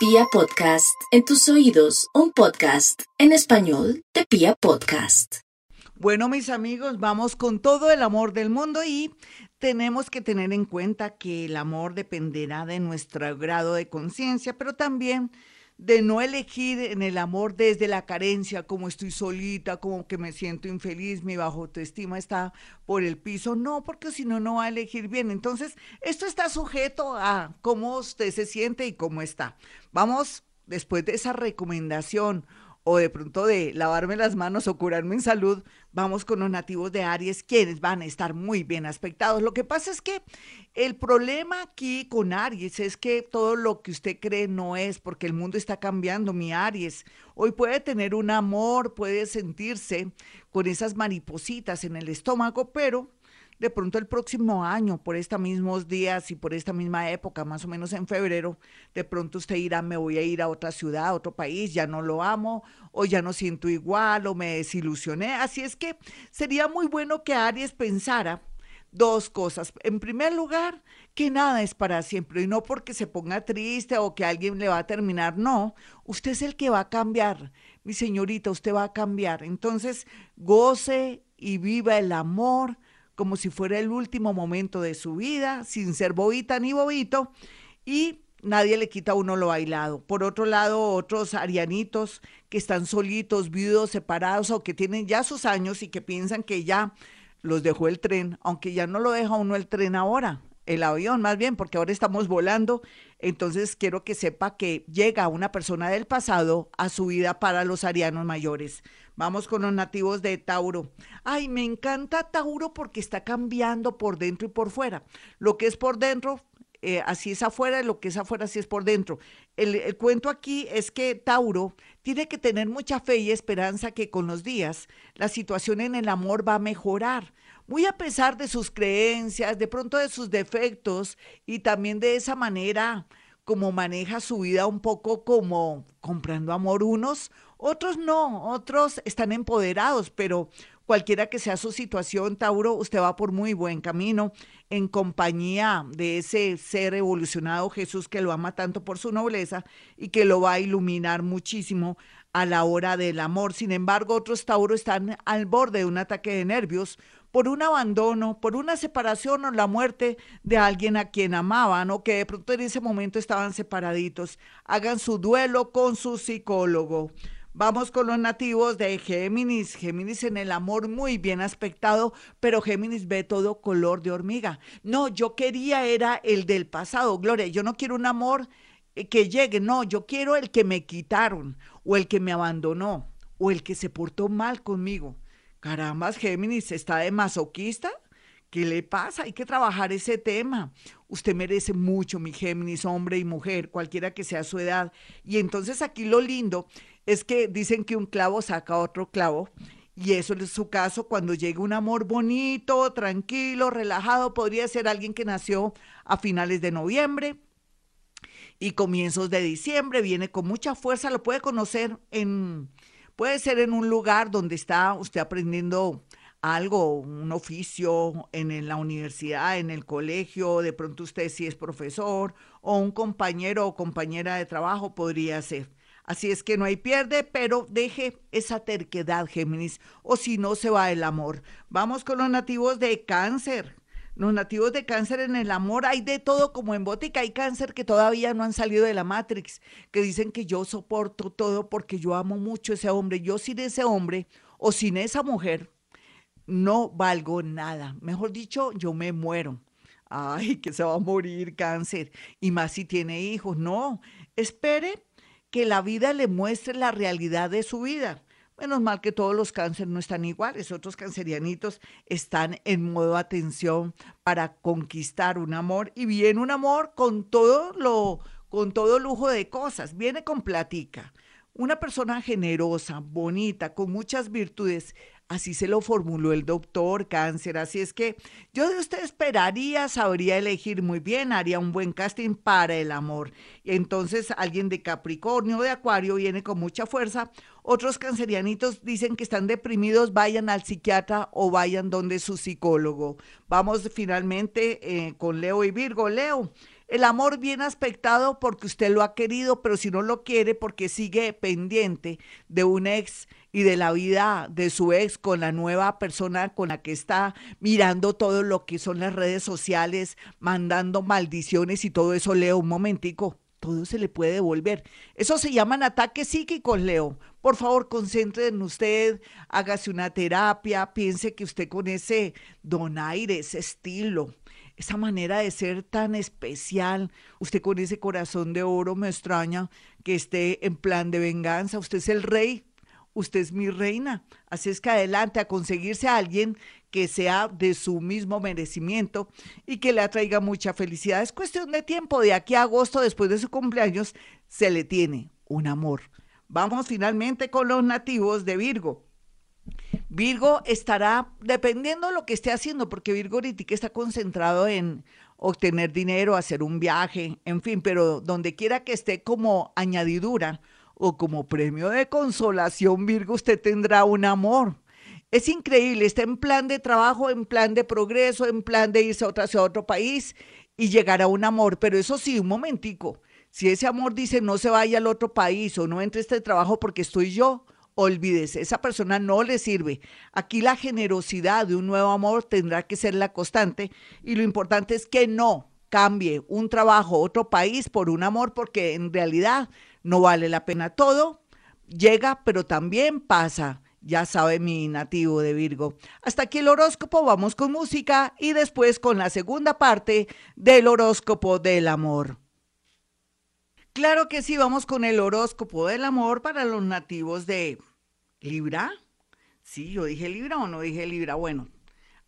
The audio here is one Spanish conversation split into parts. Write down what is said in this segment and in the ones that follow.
Pia Podcast, en tus oídos, un podcast en español de Pia Podcast. Bueno, mis amigos, vamos con todo el amor del mundo y tenemos que tener en cuenta que el amor dependerá de nuestro grado de conciencia, pero también de no elegir en el amor desde la carencia, como estoy solita, como que me siento infeliz, mi bajo autoestima está por el piso. No, porque si no, no va a elegir bien. Entonces, esto está sujeto a cómo usted se siente y cómo está. Vamos, después de esa recomendación o de pronto de lavarme las manos o curarme en salud, vamos con los nativos de Aries, quienes van a estar muy bien aspectados. Lo que pasa es que el problema aquí con Aries es que todo lo que usted cree no es, porque el mundo está cambiando, mi Aries. Hoy puede tener un amor, puede sentirse con esas maripositas en el estómago, pero de pronto el próximo año, por estos mismos días y por esta misma época, más o menos en febrero, de pronto usted dirá, me voy a ir a otra ciudad, a otro país, ya no lo amo, o ya no siento igual, o me desilusioné. Así es que sería muy bueno que Aries pensara dos cosas. En primer lugar, que nada es para siempre y no porque se ponga triste o que alguien le va a terminar, no, usted es el que va a cambiar, mi señorita, usted va a cambiar. Entonces, goce y viva el amor, como si fuera el último momento de su vida, sin ser bobita ni bobito, y nadie le quita a uno lo bailado. Por otro lado, otros arianitos que están solitos, viudos, separados o que tienen ya sus años y que piensan que ya los dejó el tren, aunque ya no lo deja uno el tren ahora, el avión más bien, porque ahora estamos volando. Entonces quiero que sepa que llega una persona del pasado a su vida para los arianos mayores. Vamos con los nativos de Tauro. Ay, me encanta Tauro porque está cambiando por dentro y por fuera. Lo que es por dentro, eh, así es afuera, lo que es afuera, así es por dentro. El, el, cuento aquí es que Tauro tiene que tener mucha fe y esperanza que con los días la situación en el amor va a mejorar. Muy a pesar de sus creencias, de pronto de sus defectos y también de esa manera como maneja su vida un poco como comprando amor unos, otros no, otros están empoderados, pero cualquiera que sea su situación, Tauro, usted va por muy buen camino en compañía de ese ser evolucionado Jesús que lo ama tanto por su nobleza y que lo va a iluminar muchísimo a la hora del amor. Sin embargo, otros Tauro están al borde de un ataque de nervios por un abandono, por una separación o la muerte de alguien a quien amaban o que de pronto en ese momento estaban separaditos. Hagan su duelo con su psicólogo. Vamos con los nativos de Géminis. Géminis en el amor muy bien aspectado, pero Géminis ve todo color de hormiga. No, yo quería era el del pasado, Gloria. Yo no quiero un amor eh, que llegue, no, yo quiero el que me quitaron o el que me abandonó o el que se portó mal conmigo. Carambas, Géminis, ¿está de masoquista? ¿Qué le pasa? Hay que trabajar ese tema. Usted merece mucho, mi Géminis, hombre y mujer, cualquiera que sea su edad. Y entonces aquí lo lindo es que dicen que un clavo saca otro clavo. Y eso es su caso cuando llega un amor bonito, tranquilo, relajado. Podría ser alguien que nació a finales de noviembre y comienzos de diciembre. Viene con mucha fuerza. Lo puede conocer en, puede ser en un lugar donde está usted aprendiendo algo, un oficio en la universidad, en el colegio, de pronto usted si es profesor o un compañero o compañera de trabajo podría ser. Así es que no hay pierde, pero deje esa terquedad, Géminis, o si no se va el amor. Vamos con los nativos de cáncer. Los nativos de cáncer en el amor hay de todo como en botica. Hay cáncer que todavía no han salido de la Matrix, que dicen que yo soporto todo porque yo amo mucho a ese hombre. Yo sin ese hombre o sin esa mujer no valgo nada. Mejor dicho, yo me muero. Ay, que se va a morir cáncer. Y más si tiene hijos. No, espere que la vida le muestre la realidad de su vida. Menos mal que todos los cánceres no están iguales, otros cancerianitos están en modo atención para conquistar un amor y viene un amor con todo lo con todo lujo de cosas, viene con platica. Una persona generosa, bonita, con muchas virtudes, Así se lo formuló el doctor Cáncer. Así es que yo de usted esperaría, sabría elegir muy bien, haría un buen casting para el amor. Entonces alguien de Capricornio, de Acuario, viene con mucha fuerza. Otros cancerianitos dicen que están deprimidos, vayan al psiquiatra o vayan donde su psicólogo. Vamos finalmente eh, con Leo y Virgo. Leo, El amor bien aspectado porque usted lo ha querido, pero si no lo quiere porque sigue pendiente de un ex y de la vida de su ex con la nueva persona con la que está mirando todo lo que son las redes sociales, mandando maldiciones y todo eso, Leo, un momentico, todo se le puede devolver. Eso se llaman ataques psíquicos, Leo. Por favor, concentre en usted, hágase una terapia, piense que usted con ese donaire, ese estilo, esa manera de ser tan especial, usted con ese corazón de oro me extraña que esté en plan de venganza, usted es el rey, usted es mi reina, así es que adelante a conseguirse a alguien que sea de su mismo merecimiento y que le atraiga mucha felicidad. Es cuestión de tiempo, de aquí a agosto, después de su cumpleaños, se le tiene un amor. Vamos finalmente con los nativos de Virgo. Virgo estará, dependiendo de lo que esté haciendo, porque Virgo ahorita está concentrado en obtener dinero, hacer un viaje, en fin, pero donde quiera que esté como añadidura o como premio de consolación, Virgo, usted tendrá un amor. Es increíble, está en plan de trabajo, en plan de progreso, en plan de irse a otro, a otro país y llegar a un amor, pero eso sí, un momentico. Si ese amor dice no se vaya al otro país o no entre este trabajo porque estoy yo, olvídese, esa persona no le sirve. Aquí la generosidad de un nuevo amor tendrá que ser la constante y lo importante es que no cambie un trabajo, otro país por un amor porque en realidad no vale la pena todo. Llega, pero también pasa. Ya sabe mi nativo de Virgo. Hasta aquí el horóscopo, vamos con música y después con la segunda parte del horóscopo del amor. Claro que sí, vamos con el horóscopo del amor para los nativos de Libra. Sí, yo dije Libra o no dije Libra. Bueno,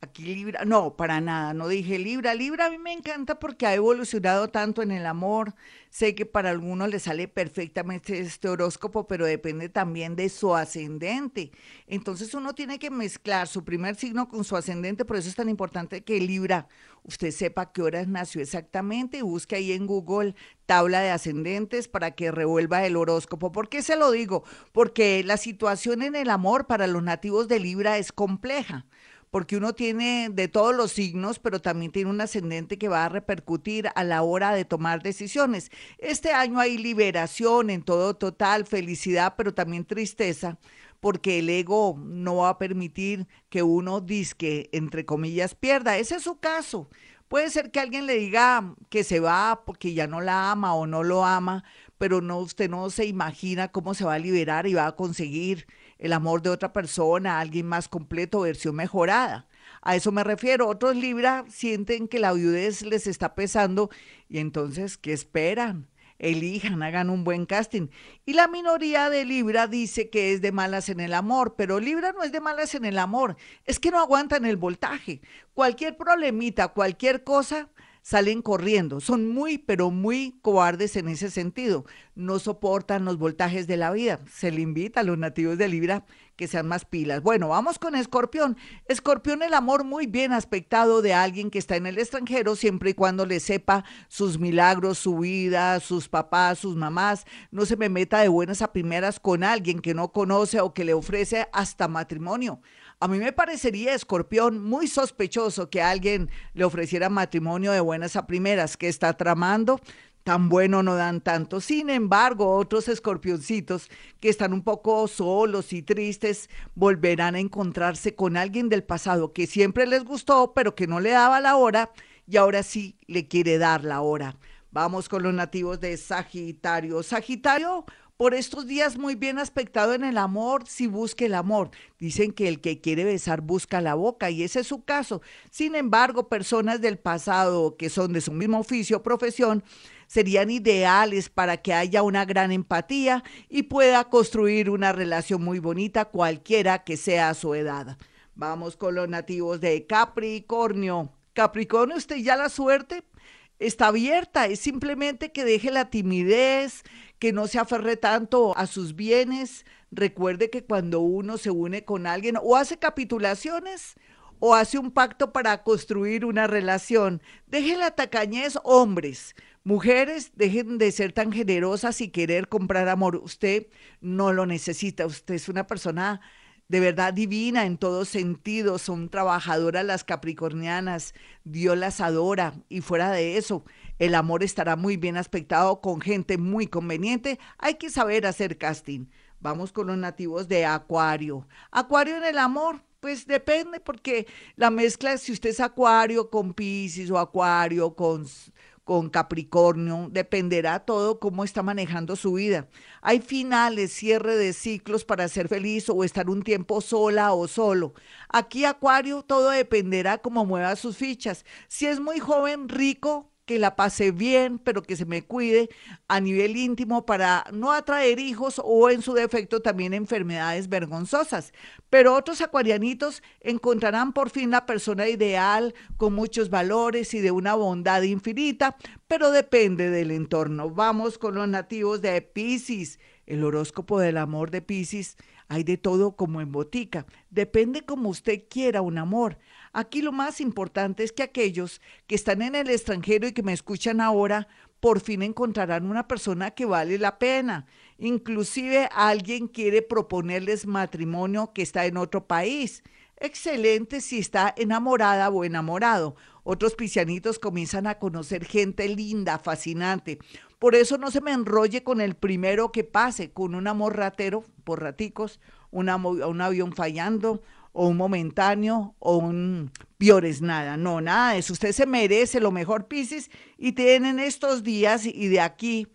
aquí Libra, no, para nada, no dije Libra. Libra a mí me encanta porque ha evolucionado tanto en el amor, Sé que para algunos le sale perfectamente este horóscopo, pero depende también de su ascendente. Entonces uno tiene que mezclar su primer signo con su ascendente, por eso es tan importante que Libra, usted sepa qué horas nació exactamente y busque ahí en Google tabla de ascendentes para que revuelva el horóscopo. ¿Por qué se lo digo? Porque la situación en el amor para los nativos de Libra es compleja porque uno tiene de todos los signos, pero también tiene un ascendente que va a repercutir a la hora de tomar decisiones. Este año hay liberación en todo total, felicidad, pero también tristeza, porque el ego no va a permitir que uno disque, entre comillas, pierda. Ese es su caso. Puede ser que alguien le diga que se va porque ya no la ama o no lo ama, pero no, usted no se imagina cómo se va a liberar y va a conseguir el amor de otra persona, alguien más completo, versión mejorada. A eso me refiero. Otros Libra sienten que la viudez les está pesando y entonces, ¿qué esperan? Elijan, hagan un buen casting. Y la minoría de Libra dice que es de malas en el amor, pero Libra no es de malas en el amor, es que no aguantan el voltaje. Cualquier problemita, cualquier cosa, salen corriendo. Son muy, pero muy cobardes en ese sentido. No soportan los voltajes de la vida. Se le invita a los nativos de Libra que sean más pilas. Bueno, vamos con Escorpión. Escorpión, el amor muy bien aspectado de alguien que está en el extranjero, siempre y cuando le sepa sus milagros, su vida, sus papás, sus mamás. No se me meta de buenas a primeras con alguien que no conoce o que le ofrece hasta matrimonio. A mí me parecería, escorpión, muy sospechoso que alguien le ofreciera matrimonio de buenas a primeras. que está tramando? Tan bueno no dan tanto. Sin embargo, otros escorpioncitos que están un poco solos y tristes volverán a encontrarse con alguien del pasado que siempre les gustó, pero que no le daba la hora y ahora sí le quiere dar la hora. Vamos con los nativos de Sagitario. Sagitario, por estos días muy bien aspectado en el amor, si busque el amor. Dicen que el que quiere besar busca la boca y ese es su caso. Sin embargo, personas del pasado que son de su mismo oficio o profesión serían ideales para que haya una gran empatía y pueda construir una relación muy bonita cualquiera que sea su edad. Vamos con los nativos de Capricornio. Capricornio, usted ya la suerte está abierta, es simplemente que deje la timidez, que no se aferre tanto a sus bienes. Recuerde que cuando uno se une con alguien o hace capitulaciones o hace un pacto para construir una relación, deje la tacañez, hombres. Mujeres, dejen de ser tan generosas y querer comprar amor. Usted no lo necesita. Usted es una persona de verdad divina en todo sentido. Son trabajadoras las capricornianas. Dios las adora. Y fuera de eso, El amor estará muy bien aspectado con gente muy conveniente. Hay que saber hacer casting. Vamos con los nativos de Acuario. Acuario en el amor, pues depende, porque la mezcla, si usted es Acuario con Pisces o Acuario con con Capricornio, dependerá todo cómo está manejando su vida. Hay finales, cierre de ciclos para ser feliz o estar un tiempo sola o solo. Aquí Acuario todo dependerá cómo mueva sus fichas. Si es muy joven, rico, que la pase bien, pero que se me cuide a nivel íntimo para no atraer hijos o en su defecto también enfermedades vergonzosas. Pero otros acuarianitos encontrarán por fin la persona ideal con muchos valores y de una bondad infinita, pero depende del entorno. Vamos con los nativos de Pisces. El horóscopo del amor de Pisces hay de todo como en botica. Depende como usted quiera un amor. Aquí lo más importante es que aquellos que están en el extranjero y que me escuchan ahora, por fin encontrarán una persona que vale la pena. Inclusive alguien quiere proponerles matrimonio que está en otro país. Excelente si está enamorada o enamorado. Otros pisianitos comienzan a conocer gente linda, fascinante. Por eso no se me enrolle con el primero que pase, con un amor ratero, por raticos, un, un avión fallando, o un momentáneo o un piores nada. No, nada de eso. Usted se merece lo mejor, Pisces, y tienen estos días y de aquí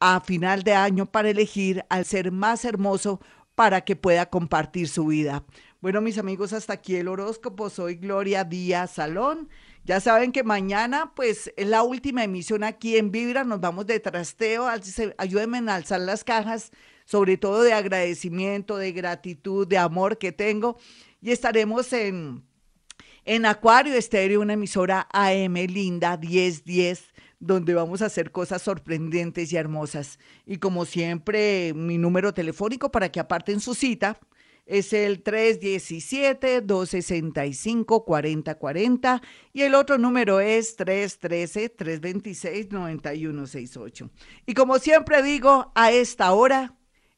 a final de año para elegir al ser más hermoso para que pueda compartir su vida. Bueno, mis amigos, hasta aquí el horóscopo. Soy Gloria Díaz Salón. Ya saben que mañana, pues, es la última emisión aquí en Vibra. Nos vamos de trasteo. Ayúdenme a alzar las cajas, sobre todo de agradecimiento, de gratitud, de amor que tengo y estaremos en, en Acuario Estéreo, una emisora AM linda 1010 donde vamos a hacer cosas sorprendentes y hermosas. Y como siempre, mi número telefónico para que aparten su cita es el 317-265-4040 y el otro número es 313-326-9168. Y como siempre digo, a esta hora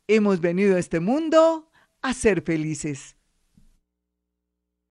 hemos venido a este mundo a ser felices.